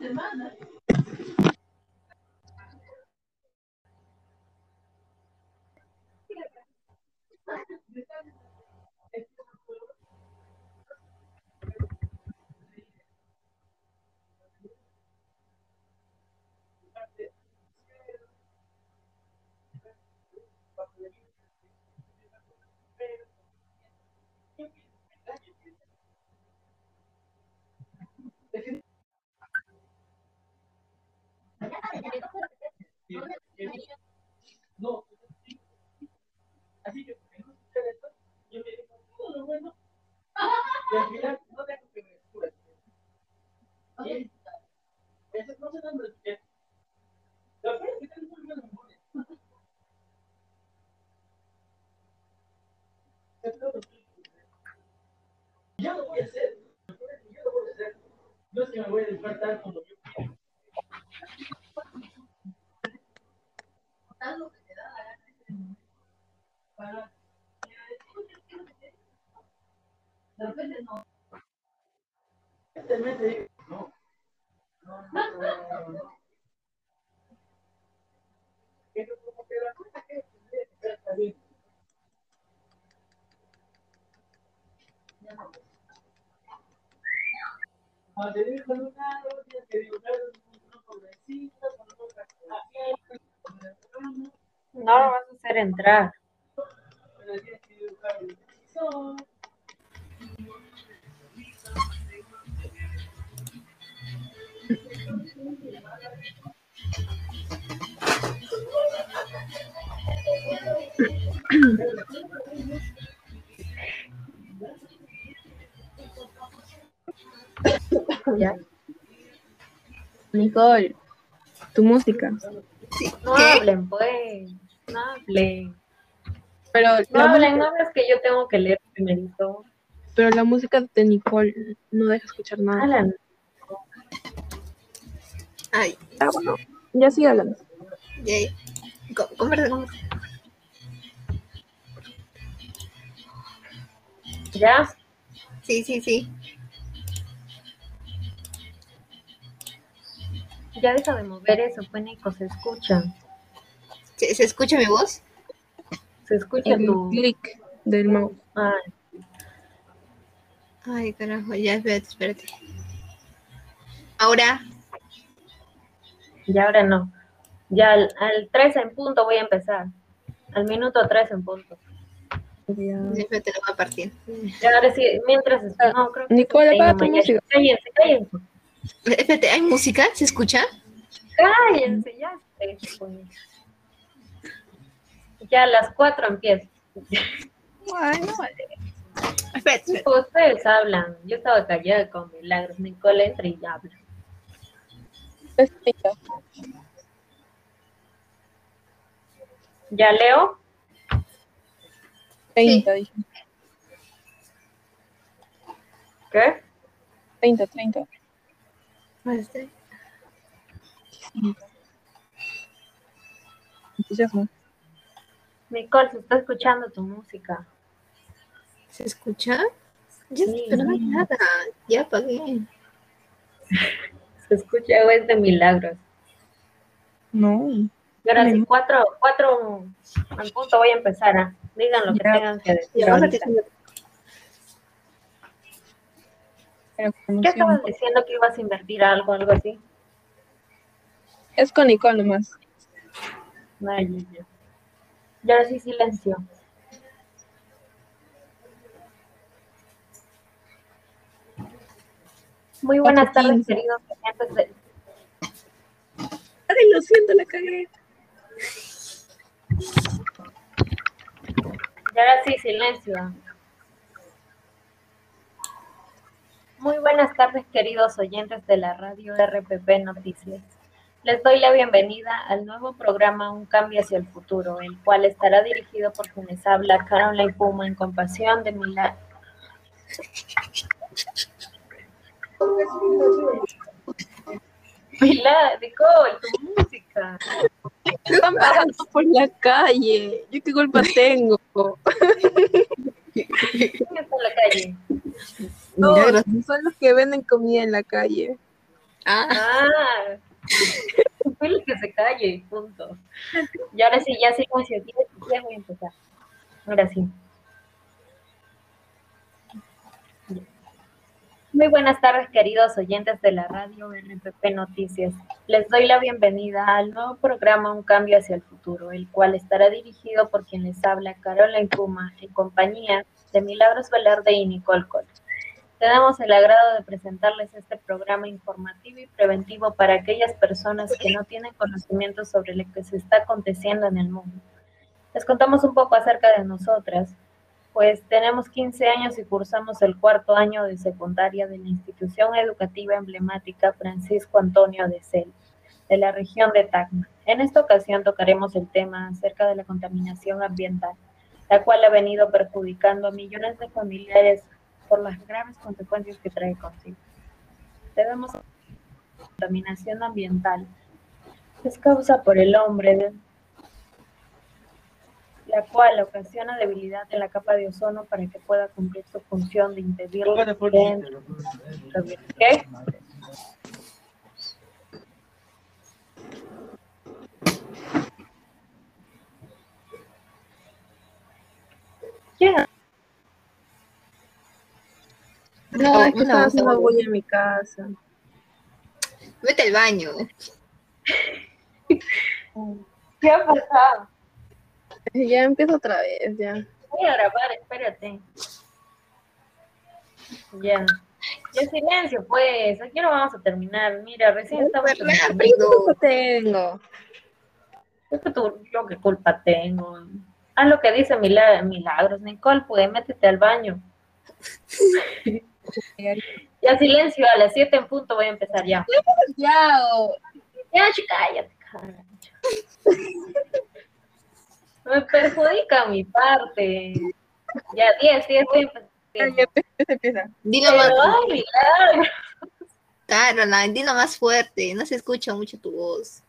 demanda bien. Ya no. Cuando te dibujan un árbol, tienes que dibujar unos pobrecitos, con otra No lo vas a hacer entrar. Ya. Nicole, tu música. No hablen, pues. No hablen. Pero No hablen, música, no hablen, que yo tengo que leer primero. pero la música de Nicole no deja escuchar nada. Alan, Ay, Ah, bueno, ya sigue hablando. yay. Co- Conversa, conversa. ¿ya? Sí, sí, sí. Ya deja de mover eso, Nico, se escucha. ¿Se, se escucha mi voz? Se escucha El tu... clic del mouse. Ay, Ay, carajo, ya, espérate, espérate. Ahora, ya ahora no. Ya al, al 3 en punto voy a empezar. Al minuto 3 en punto. Ya. espérate, lo voy a partir. Ya ahora sí, mientras... No, creo que... Nicole, Ay, apaga tu música. Cállense, cállense. Espérate, ¿hay música? ¿Se escucha? Cállense, ya. pues. Ya a las 4 empiezo. Bueno, vale. Espérate, espérate. Ustedes hablan. Yo estaba callada con milagros. Nicole entra y habla. Explica. ¿Ya leo? 30, dije. ¿Qué? 30, 30. Entusiasmo. Nicole, se está escuchando tu música. ¿Se escucha? Ya, Sí. pero no hay nada. Ya apagué. Se escucha es de milagros. No. Y ahora sí, cuatro, cuatro al punto voy a empezar. ¿ah? Digan lo que tengan que decir. Ya, vamos a ahorita. decir- Pero con ¿Qué estabas diciendo que ibas a invertir algo, algo así? Es con Nicole nomás. Ay, ay, ay. Y ahora sí, silencio. Muy buenas tardes, queridos de- Ay, lo siento, la cagué. Y ahora sí, silencio. Muy buenas tardes, queridos oyentes de la radio RPP Noticias. Les doy la bienvenida al nuevo programa Un Cambio hacia el Futuro, el cual estará dirigido por quienes habla Caroline Puma en compasión de Milán. Milán, Nicole, tu música. Están pasando por la calle. ¿Yo qué culpa tengo? ¿Quién está en la calle? No, son los que venden comida en la calle. Ah, Ah, Dile que se calle, punto. Y ahora sí, ya silencio, ya, ya voy a empezar. Ahora sí. Muy buenas tardes, queridos oyentes de la radio RPP Noticias. Les doy la bienvenida al nuevo programa Un Cambio hacia el Futuro, el cual estará dirigido por quien les habla, Caroline Puma, en compañía de Milagros Velarde y Nicole Col. Tenemos el agrado de presentarles este programa informativo y preventivo para aquellas personas que no tienen conocimiento sobre lo que se está aconteciendo en el mundo. Les contamos un poco acerca de nosotras, pues tenemos 15 años y cursamos el cuarto año de secundaria de la institución educativa emblemática Francisco Antonio de Cel, de la región de Tacna. En esta ocasión tocaremos el tema acerca de la contaminación ambiental, la cual ha venido perjudicando a millones de familiares por las graves consecuencias que trae consigo. Debemos contaminación ambiental es causa por el hombre, la cual ocasiona debilidad en la capa de ozono para que pueda cumplir su función de impedir ¿Qué? ¿Quién? No, es que voz haciendo de- bulla en mi casa. vete al baño. ¿Qué ha pasado? Ya empiezo otra vez, ya. Voy a grabar, espérate. Ya. Ya silencio, pues. Aquí no vamos a terminar. Mira, recién estamos terminando. rápido. ¿Qué tengo? Es que tú, yo qué culpa tengo. Haz lo que dice Mila- Milagros. Nicole, pues métete al baño. ya silencio, a las 7 en punto voy a empezar ya. Ya, Ya, cállate, carajo. Me perjudica mi parte. Ya, 10, 10, voy a empezar. empieza. Dilo más, ay, Milagros. Caroline, dilo más fuerte. No se escucha mucho tu voz.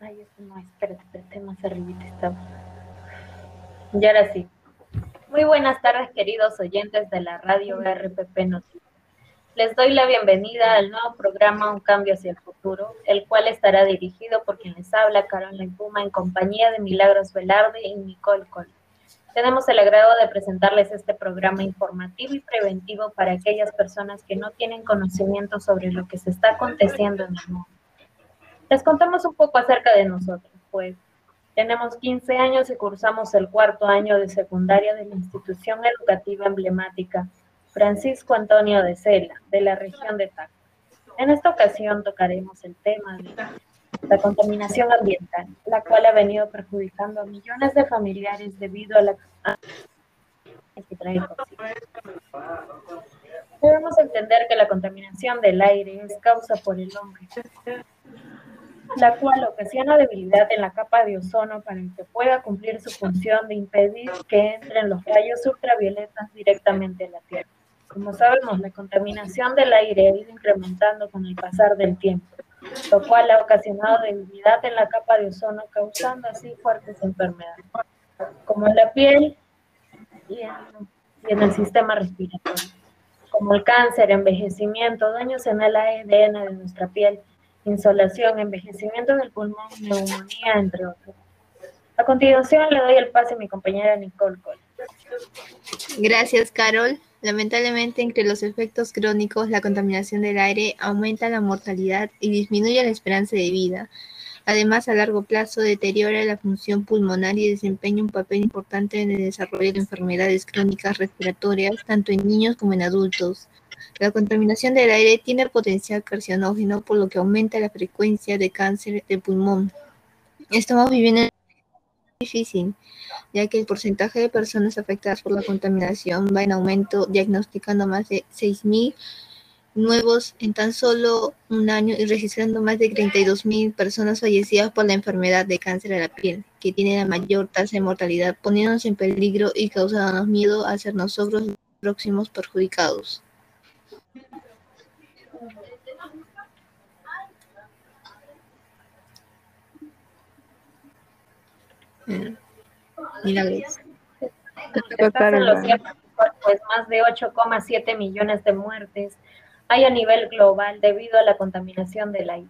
Ay, eso no, espérate, espérate, más arribita estaba. Y ahora sí. Muy buenas tardes, queridos oyentes de la radio RPP Noticias. Les doy la bienvenida al nuevo programa Un Cambio hacia el Futuro, el cual estará dirigido por quien les habla, Caroline Puma, en compañía de Milagros Velarde y Nicole Col. Tenemos el agrado de presentarles este programa informativo y preventivo para aquellas personas que no tienen conocimiento sobre lo que se está aconteciendo en el mundo. Les contamos un poco acerca de nosotros, pues tenemos 15 años y cursamos el cuarto año de secundaria de la institución educativa emblemática Francisco Antonio de Cela, de la región de Tacna. En esta ocasión tocaremos el tema de la contaminación ambiental, la cual ha venido perjudicando a millones de familiares debido a la que trae. Debemos entender que la contaminación del aire es causa por el hombre, la cual ocasiona debilidad en la capa de ozono para que pueda cumplir su función de impedir que entren los rayos ultravioletas directamente a la Tierra. Como sabemos, la contaminación del aire ha ido incrementando con el pasar del tiempo, lo cual ha ocasionado debilidad en la capa de ozono, causando así fuertes enfermedades, como en la piel y en, y en el sistema respiratorio, como el cáncer, envejecimiento, daños en el ADN de nuestra piel, insolación, envejecimiento del pulmón, neumonía, entre otros. A continuación le doy el pase a mi compañera Nicole Cole. Gracias, Carol. Lamentablemente, entre los efectos crónicos, la contaminación del aire aumenta la mortalidad y disminuye la esperanza de vida. Además, a largo plazo deteriora la función pulmonar y desempeña un papel importante en el desarrollo de enfermedades crónicas respiratorias, tanto en niños como en adultos. La contaminación del aire tiene potencial carcinógeno, por lo que aumenta la frecuencia de cáncer de pulmón. Estamos viviendo en difícil, ya que el porcentaje de personas afectadas por la contaminación va en aumento, diagnosticando más de 6.000 nuevos en tan solo un año y registrando más de 32.000 personas fallecidas por la enfermedad de cáncer de la piel, que tiene la mayor tasa de mortalidad, poniéndonos en peligro y causándonos miedo a ser nosotros los próximos perjudicados. Mm. Milagros. Estás en lo cierto, pues más de 8,7 millones de muertes hay a nivel global debido a la contaminación del aire.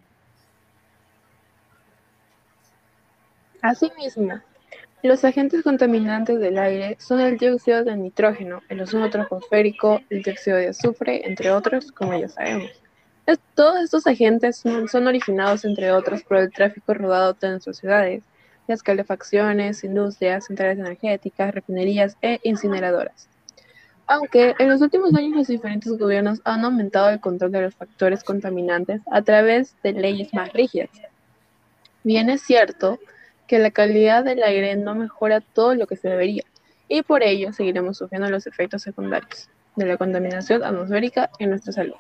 Asimismo, los agentes contaminantes del aire son el dióxido de nitrógeno, el ozono troposférico, el dióxido de azufre, entre otros, como ya sabemos. Es- Todos estos agentes son, son originados, entre otros, por el tráfico rodado de nuestras ciudades, las calefacciones, industrias, centrales energéticas, refinerías e incineradoras. Aunque en los últimos años los diferentes gobiernos han aumentado el control de los factores contaminantes a través de leyes más rígidas. Bien es cierto que la calidad del aire no mejora todo lo que se debería, y por ello seguiremos sufriendo los efectos secundarios de la contaminación atmosférica en nuestra salud.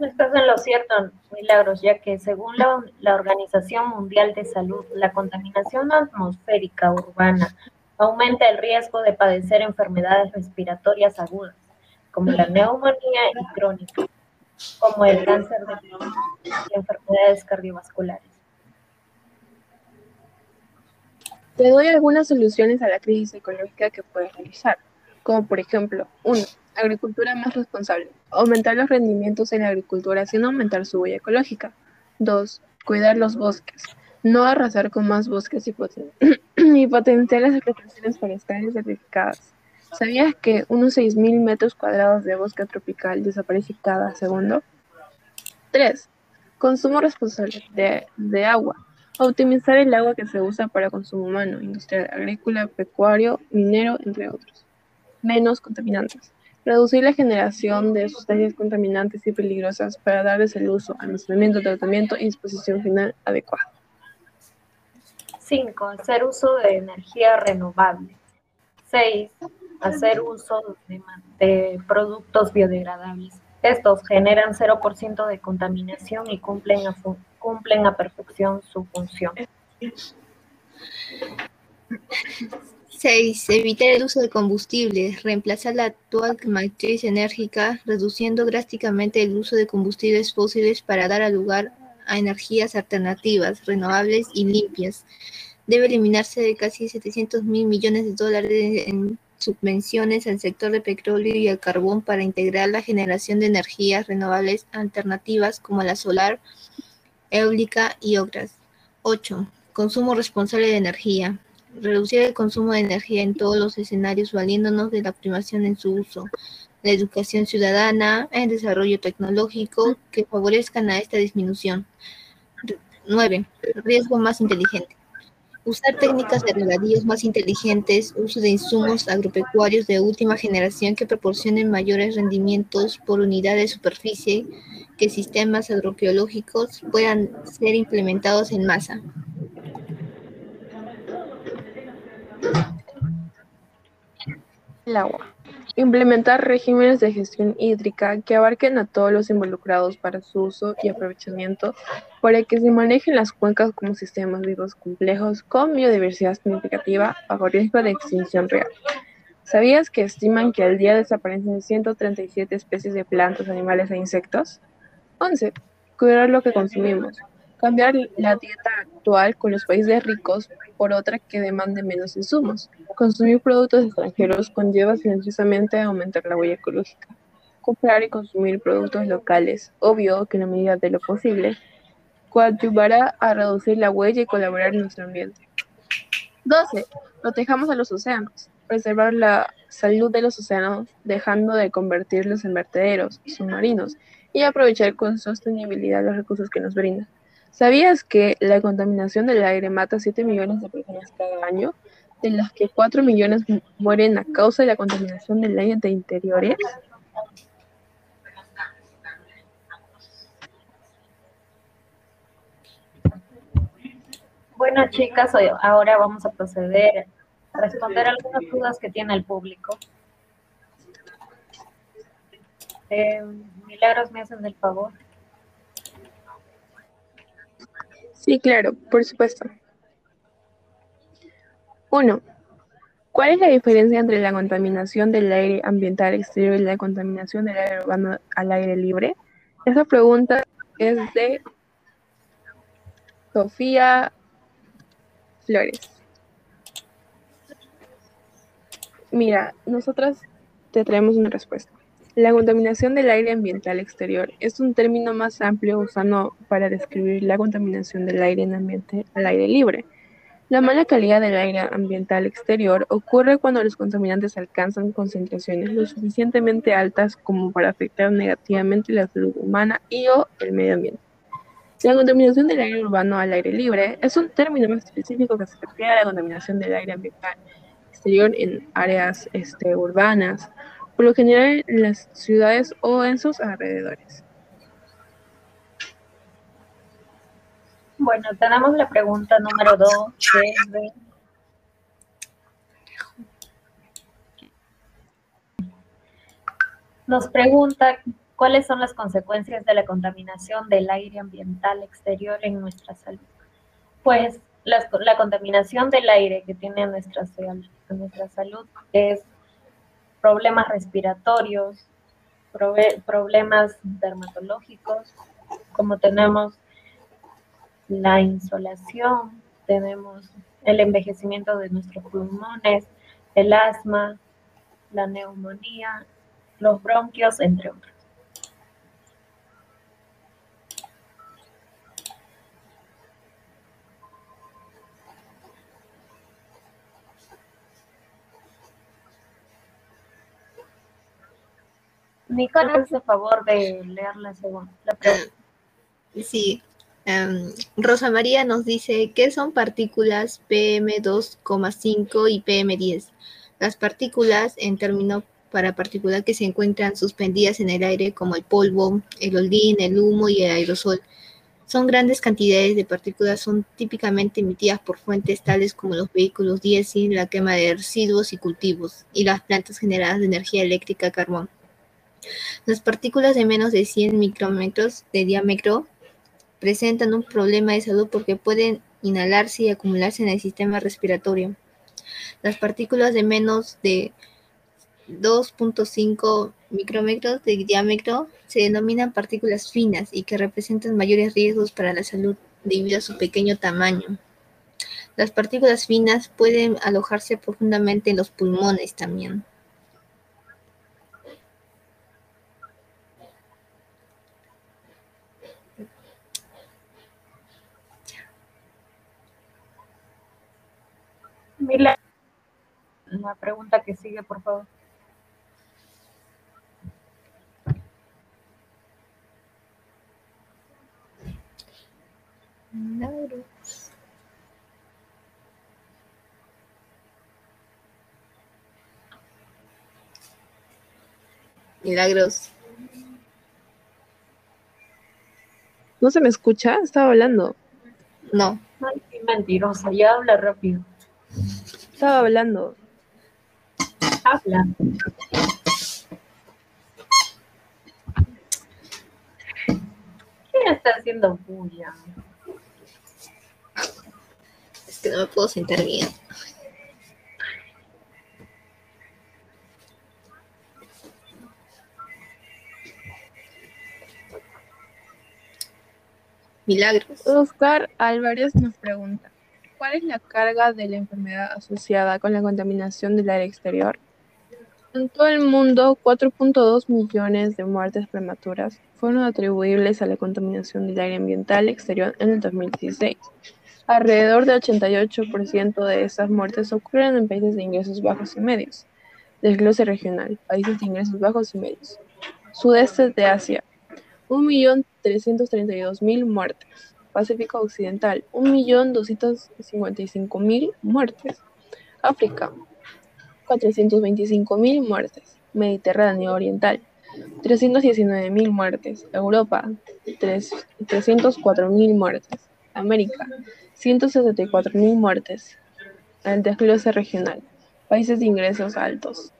Estás en lo cierto, Milagros, ya que según la, Organización Mundial de Salud, la contaminación atmosférica urbana aumenta el riesgo de padecer enfermedades respiratorias agudas, como la neumonía y crónica, como el cáncer de pulmón y enfermedades cardiovasculares. Te doy algunas soluciones a la crisis ecológica que puedes realizar, como por ejemplo, 1. Agricultura más responsable. Aumentar los rendimientos en la agricultura sin aumentar su huella ecológica. 2. Cuidar los bosques. No arrasar con más bosques y, poten- y potenciar las explotaciones forestales certificadas. ¿Sabías que unos 6.000 metros cuadrados de bosque tropical desaparece cada segundo? 3. Consumo responsable de, de agua. Optimizar el agua que se usa para consumo humano, industrial, agrícola, pecuario, minero, entre otros. Menos contaminantes. Reducir la generación de sustancias contaminantes y peligrosas para darles el uso, almacenamiento, tratamiento y disposición final adecuada. 5. Hacer uso de energía renovable. 6. Hacer uso de, productos biodegradables. Estos generan 0% de contaminación y cumplen a, cumplen a perfección su función. 6. Evitar el uso de combustibles. Reemplazar la actual matriz enérgica, reduciendo drásticamente el uso de combustibles fósiles para dar lugar a energías alternativas, renovables y limpias. Debe eliminarse de casi 700 mil millones de dólares en subvenciones al sector de petróleo y al carbón para integrar la generación de energías renovables alternativas como la solar, eólica y otras. 8. Consumo responsable de energía. Reducir el consumo de energía en todos los escenarios valiéndonos de la primación en su uso. La educación ciudadana, el desarrollo tecnológico que favorezcan a esta disminución. 9. Riesgo más inteligente. Usar técnicas de regadíos más inteligentes, uso de insumos agropecuarios de última generación que proporcionen mayores rendimientos por unidad de superficie, que sistemas agroecológicos puedan ser implementados en masa. El agua. Implementar regímenes de gestión hídrica que abarquen a todos los involucrados para su uso y aprovechamiento, para que se manejen las cuencas como sistemas vivos complejos con biodiversidad significativa bajo riesgo de extinción real. ¿Sabías que estiman que al día desaparecen 137 especies de plantas, animales e insectos? 11. Cuidar lo que consumimos. Cambiar la dieta actual con los países ricos por otra que demande menos insumos. Consumir productos extranjeros conlleva silenciosamente a aumentar la huella ecológica. Comprar y consumir productos locales, obvio que en la medida de lo posible, coadyuvará a reducir la huella y colaborar en nuestro ambiente. 12. Protejamos a los océanos. Preservar la salud de los océanos, dejando de convertirlos en vertederos submarinos y aprovechar con sostenibilidad los recursos que nos brindan. ¿Sabías que la contaminación del aire mata a 7 millones de personas cada año, de las que 4 millones mu- mueren a causa de la contaminación del aire de interiores? Bueno, chicas, ahora vamos a proceder a responder algunas dudas que tiene el público. Eh, Milagros, ¿me hacen el favor? Sí, claro, por supuesto. 1. ¿Cuál es la diferencia entre la contaminación del aire ambiental exterior y la contaminación del aire urbano al aire libre? Esa pregunta es de Sofía Flores. Mira, nosotras te traemos una respuesta. La contaminación del aire ambiental exterior es un término más amplio usado para describir la contaminación del aire en ambiente al aire libre. La mala calidad del aire ambiental exterior ocurre cuando los contaminantes alcanzan concentraciones lo suficientemente altas como para afectar negativamente la salud humana y o el medio ambiente. La contaminación del aire urbano al aire libre es un término más específico que se refiere a la contaminación del aire ambiental exterior en áreas este, urbanas, por lo general en las ciudades o en sus alrededores. Bueno, tenemos la pregunta número dos de... Nos pregunta cuáles son las consecuencias de la contaminación del aire ambiental exterior en nuestra salud. Pues la, la contaminación del aire que tiene nuestra, nuestra salud es problemas respiratorios, problemas dermatológicos, como tenemos la insolación, tenemos el envejecimiento de nuestros pulmones, el asma, la neumonía, los bronquios, entre otros. Nicolás, hace favor de leer la segunda la pregunta. Sí, Um, Rosa María nos dice, ¿qué son partículas PM2,5 y PM10? Las partículas, en términos para partículas que se encuentran suspendidas en el aire, como el polvo, el holdín, el humo y el aerosol, son grandes cantidades de partículas, son típicamente emitidas por fuentes tales como los vehículos diésel, la quema de residuos y cultivos, y las plantas generadas de energía eléctrica carbón. Las partículas de menos de 100 micrómetros de diámetro presentan un problema de salud porque pueden inhalarse y acumularse en el sistema respiratorio. Las partículas de menos de 2.5 micrómetros de diámetro se denominan partículas finas y que representan mayores riesgos para la salud debido a su pequeño tamaño. Las partículas finas pueden alojarse profundamente en los pulmones también. Mila, la pregunta que sigue, por favor. Milagros. Milagros. ¿No se me escucha? Estaba hablando. No. Ay, qué mentirosa, ya habla rápido. Estaba hablando. Habla. ¿Quién está haciendo bulla? Es que no me puedo sentar bien. Milagros. Oscar Álvarez nos pregunta, ¿cuál es la carga de la enfermedad asociada con la contaminación del aire exterior? En todo el mundo, 4.2 millones de muertes prematuras fueron atribuibles a la contaminación del aire ambiental exterior en el 2016. Alrededor del 88% de esas muertes ocurren en países de ingresos bajos y medios. Desglose regional, países de ingresos bajos y medios. Sudeste de Asia, 1.332.000 muertes. Pacífico Occidental, 1.255.000 muertes. África, 425.000 muertes. Mediterráneo Oriental, 319.000 muertes. Europa, 304.000 muertes. América, 164.000 muertes. El desglose regional. Países de ingresos altos.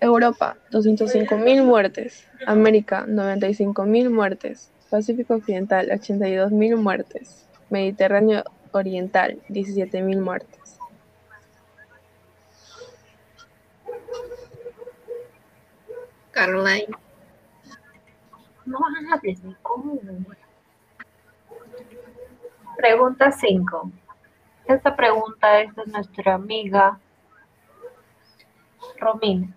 Europa, 205.000 muertes. América, 95.000 muertes. Pacífico Occidental, 82.000 muertes. Mediterráneo Oriental, 17.000 muertes. Caroline. No hables de cómo. Pregunta 5. Esta pregunta es de nuestra amiga Romina.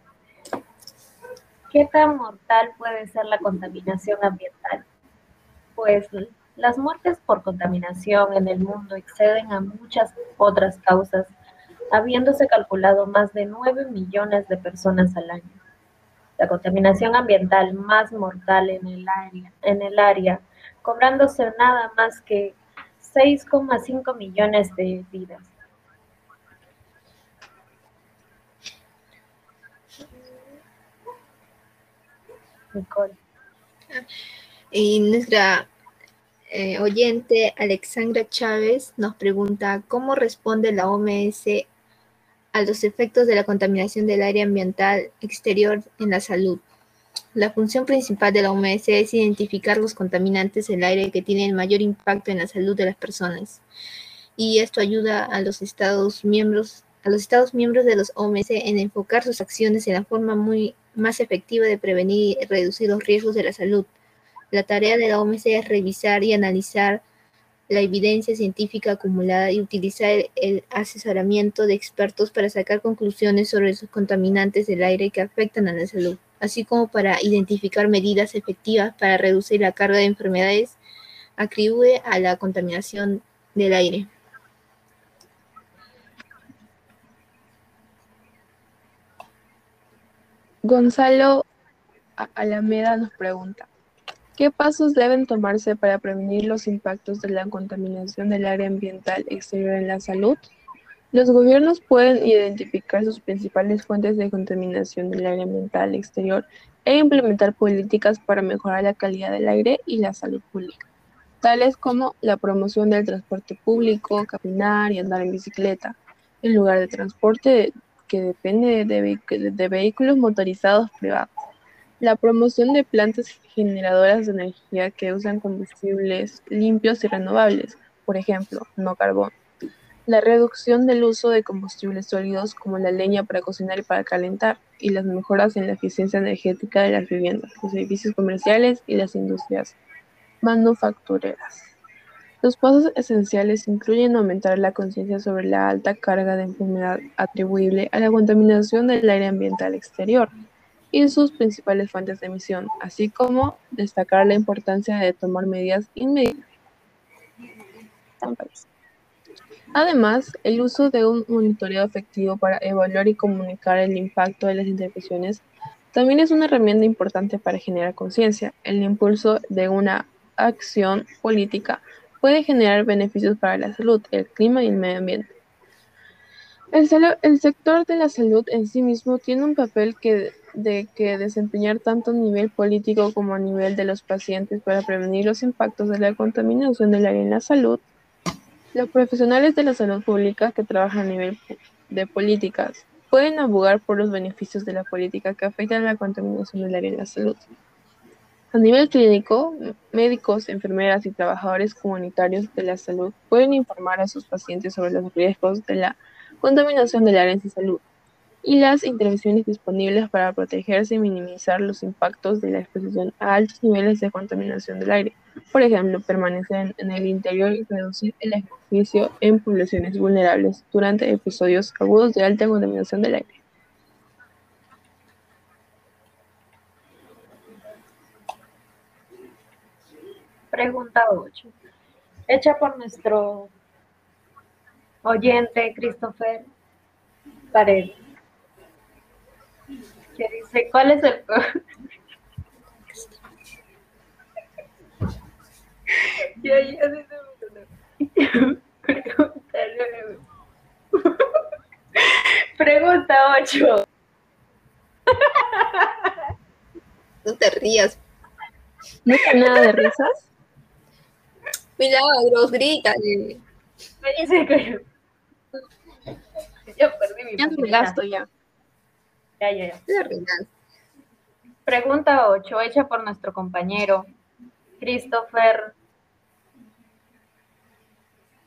¿Qué tan mortal puede ser la contaminación ambiental? Pues las muertes por contaminación en el mundo exceden a muchas otras causas, habiéndose calculado más de 9 millones de personas al año. La contaminación ambiental más mortal en el área, en el área cobrándose nada más que 6,5 millones de vidas. Nicole. Y nuestra eh, oyente Alexandra Chávez nos pregunta cómo responde la OMS a los efectos de la contaminación del área ambiental exterior en la salud. La función principal de la OMS es identificar los contaminantes del aire que tienen mayor impacto en la salud de las personas. Y esto ayuda a los Estados miembros, a los Estados miembros de los OMS en enfocar sus acciones en la forma muy más efectiva de prevenir y reducir los riesgos de la salud. La tarea de la OMS es revisar y analizar la evidencia científica acumulada y utilizar el asesoramiento de expertos para sacar conclusiones sobre los contaminantes del aire que afectan a la salud, así como para identificar medidas efectivas para reducir la carga de enfermedades atribuye a la contaminación del aire. Gonzalo Alameda nos pregunta, ¿qué pasos deben tomarse para prevenir los impactos de la contaminación del área ambiental exterior en la salud? Los gobiernos pueden identificar sus principales fuentes de contaminación del área ambiental exterior e implementar políticas para mejorar la calidad del aire y la salud pública, tales como la promoción del transporte público, caminar y andar en bicicleta, en lugar de transporte que depende de, de vehículos motorizados privados. La promoción de plantas generadoras de energía que usan combustibles limpios y renovables, por ejemplo, no carbón. La reducción del uso de combustibles sólidos como la leña para cocinar y para calentar, y las mejoras en la eficiencia energética de las viviendas, los edificios comerciales y las industrias manufactureras. Los pasos esenciales incluyen aumentar la conciencia sobre la alta carga de enfermedad atribuible a la contaminación del aire ambiental exterior y sus principales fuentes de emisión, así como destacar la importancia de tomar medidas inmediatas. Además, el uso de un monitoreo efectivo para evaluar y comunicar el impacto de las intervenciones también es una herramienta importante para generar conciencia. El impulso de una acción política puede generar beneficios para la salud, el clima y el medio ambiente. El, sector de la salud en sí mismo tiene un papel que, de que desempeñar tanto a nivel político como a nivel de los pacientes para prevenir los impactos de la contaminación del aire en la salud. Los profesionales de la salud pública que trabajan a nivel de políticas pueden abogar por los beneficios de la política que afectan a la contaminación del aire en la salud. A nivel clínico, médicos, enfermeras y trabajadores comunitarios de la salud pueden informar a sus pacientes sobre los riesgos de la contaminación del área en su salud y las intervenciones disponibles para protegerse y minimizar los impactos de la exposición a altos niveles de contaminación del aire. Por ejemplo, permanecer en el interior y reducir el ejercicio en poblaciones vulnerables durante episodios agudos de alta contaminación del aire. Pregunta 8. Hecha por nuestro oyente Christopher Paredes. Que dice, ¿cuál es el ya, ya, Pregunta 8. No te rías. ¿No hay nada de risas? Milagros, grítale. Me dice que yo perdí mi Ya no me gasto ya. Ya, ya, ya. Pregunta 8, hecha por nuestro compañero Christopher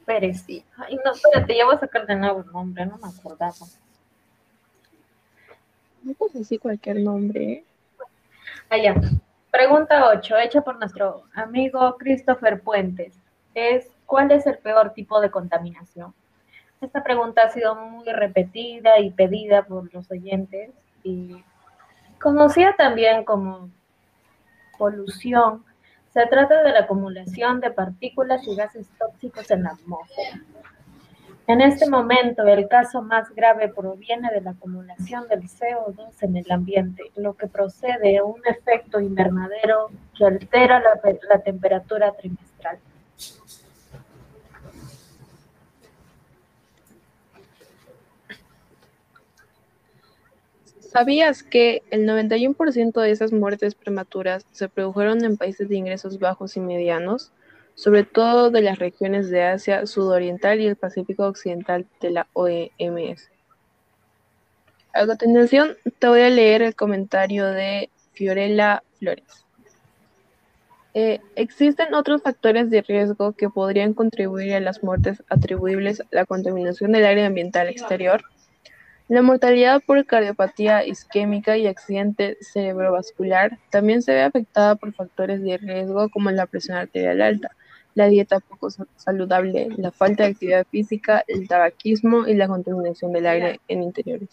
Pérez. Ay, no, espérate, ya voy a sacar de nuevo el nombre, no me acordaba. No puedes decir cualquier nombre. ¿eh? Ah, ya. Pregunta 8, hecha por nuestro amigo Christopher Puentes. Es, ¿cuál es el peor tipo de contaminación? Esta pregunta ha sido muy repetida y pedida por los oyentes y conocida también como polución. Se trata de la acumulación de partículas y gases tóxicos en la atmósfera. En este momento, el caso más grave proviene de la acumulación del CO2 en el ambiente, lo que procede de un efecto invernadero que altera la, la temperatura trimestral. ¿Sabías que el 91% de esas muertes prematuras se produjeron en países de ingresos bajos y medianos? sobre todo de las regiones de Asia Sudoriental y el Pacífico Occidental de la OEMS. A continuación, te voy a leer el comentario de Fiorella Flores. Eh, existen otros factores de riesgo que podrían contribuir a las muertes atribuibles a la contaminación del aire ambiental exterior. La mortalidad por cardiopatía isquémica y accidente cerebrovascular también se ve afectada por factores de riesgo como la presión arterial alta, la dieta poco saludable, la falta de actividad física, el tabaquismo y la contaminación del aire en interiores.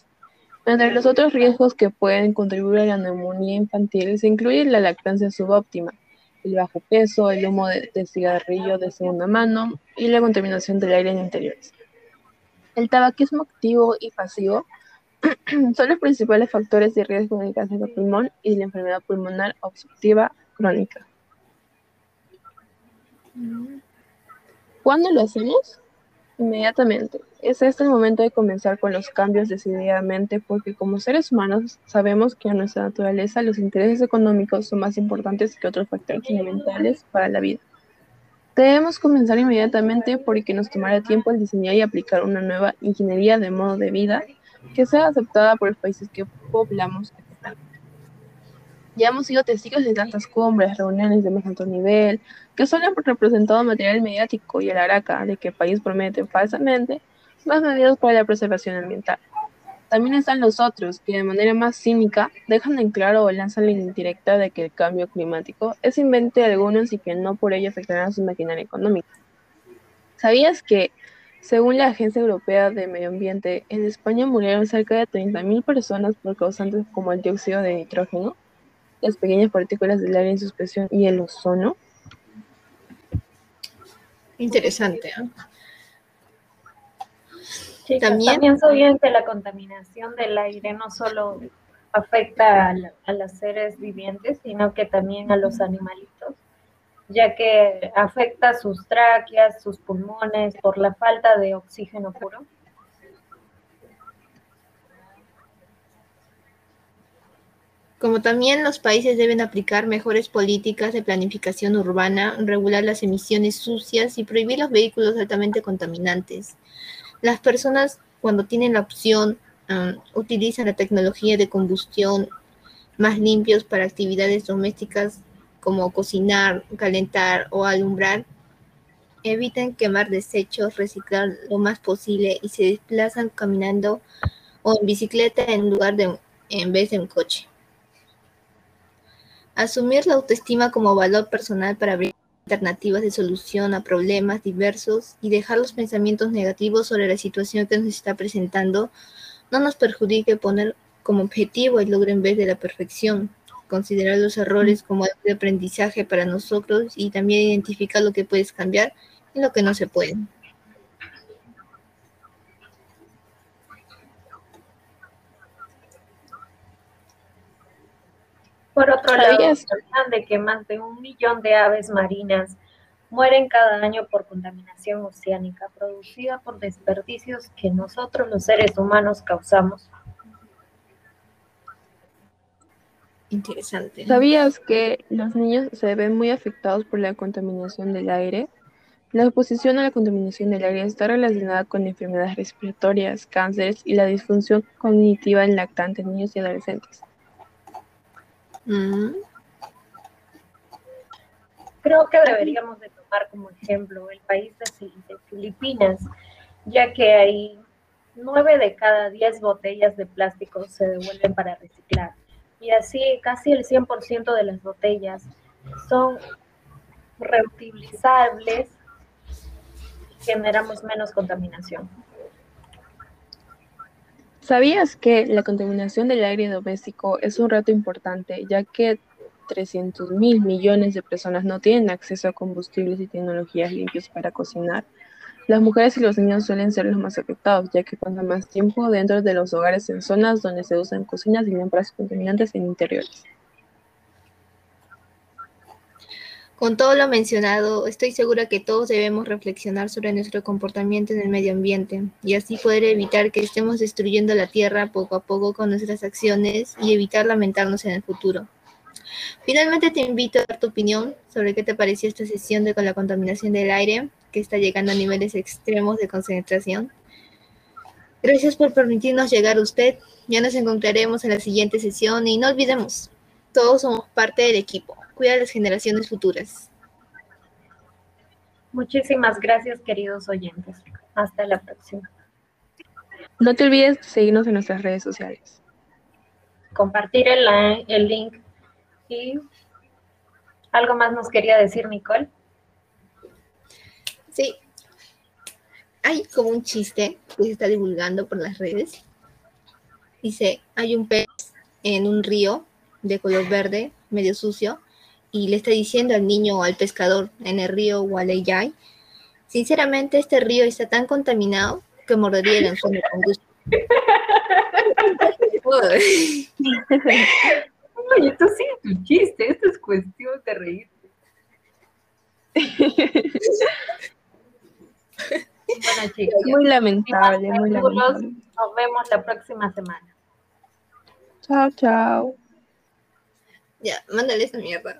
Entre los otros riesgos que pueden contribuir a la neumonía infantil se incluye la lactancia subóptima, el bajo peso, el humo de, cigarrillo de segunda mano y la contaminación del aire en interiores. El tabaquismo activo y pasivo son los principales factores de riesgo del cáncer de pulmón y de la enfermedad pulmonar obstructiva crónica. ¿Cuándo lo hacemos? Inmediatamente. Es este el momento de comenzar con los cambios decididamente porque como seres humanos sabemos que en nuestra naturaleza los intereses económicos son más importantes que otros factores fundamentales para la vida. Debemos comenzar inmediatamente porque nos tomará tiempo el diseñar y aplicar una nueva ingeniería de modo de vida que sea aceptada por los países que poblamos ya hemos sido testigos de tantas cumbres, reuniones de más alto nivel, que solo han representado material mediático y el araca de que el país promete falsamente más medidas para la preservación ambiental. También están los otros que de manera más cínica dejan en claro o lanzan la indirecta de que el cambio climático es invento de algunos y que no por ello afectará a su maquinaria económica. ¿Sabías que, según la Agencia Europea de Medio Ambiente, en España murieron cerca de 30.000 personas por causantes como el dióxido de nitrógeno, las pequeñas partículas del aire en suspensión y el ozono? Interesante. ¿eh? También, también sabían que la contaminación del aire no solo afecta a, los seres vivientes, sino que también a los animalitos, ya que afecta sus tráqueas, sus pulmones por la falta de oxígeno puro. como también los países deben aplicar mejores políticas de planificación urbana, regular las emisiones sucias y prohibir los vehículos altamente contaminantes. Las personas, cuando tienen la opción, um, utilizan la tecnología de combustión más limpios para actividades domésticas como cocinar, calentar o alumbrar, eviten quemar desechos, reciclar lo más posible y se desplazan caminando o en bicicleta en lugar de en vez de un coche. Asumir la autoestima como valor personal para abrir alternativas de solución a problemas diversos y dejar los pensamientos negativos sobre la situación que nos está presentando no nos perjudique poner como objetivo el logro en vez de la perfección, considerar los errores como algo de aprendizaje para nosotros y también identificar lo que puedes cambiar y lo que no se puede. Por otro lado, de que más de un millón de aves marinas mueren cada año por contaminación oceánica producida por desperdicios que nosotros los seres humanos causamos. Interesante. ¿Sabías que los niños se ven muy afectados por la contaminación del aire? La exposición a la contaminación del aire está relacionada con enfermedades respiratorias, cánceres y la disfunción cognitiva en lactantes, niños y adolescentes. Creo que deberíamos de tomar como ejemplo el país de, Filipinas, ya que hay nueve de cada diez botellas de plástico se devuelven para reciclar. Y así casi el 100% de las botellas son reutilizables y generamos menos contaminación. ¿Sabías que la contaminación del aire doméstico es un reto importante, ya que 300 mil millones de personas no tienen acceso a combustibles y tecnologías limpios para cocinar? Las mujeres y los niños suelen ser los más afectados, ya que pasan más tiempo dentro de los hogares en zonas donde se usan cocinas y lámparas contaminantes en interiores. Con todo lo mencionado, estoy segura que todos debemos reflexionar sobre nuestro comportamiento en el medio ambiente y así poder evitar que estemos destruyendo la tierra poco a poco con nuestras acciones y evitar lamentarnos en el futuro. Finalmente te invito a dar tu opinión sobre qué te pareció esta sesión de con la contaminación del aire que está llegando a niveles extremos de concentración. Gracias por permitirnos llegar a usted. Ya nos encontraremos en la siguiente sesión y no olvidemos, todos somos parte del equipo cuida a las generaciones futuras. Muchísimas gracias, queridos oyentes. Hasta la próxima. No te olvides de seguirnos en nuestras redes sociales. Compartir el, el link y algo más nos quería decir Nicole. Sí, hay como un chiste que se está divulgando por las redes. Dice, hay un pez en un río de color verde, medio sucio, y le está diciendo al niño o al pescador en el río Waleyay, sinceramente este río está tan contaminado que mordería el anzuelo con gusto. Oye, esto sí es tu chiste, esto es cuestión de reírte. bueno, chicos. Muy lamentable, muy lamentable. Nos vemos la próxima semana. Chao, chao. Ya, mándale esa mierda.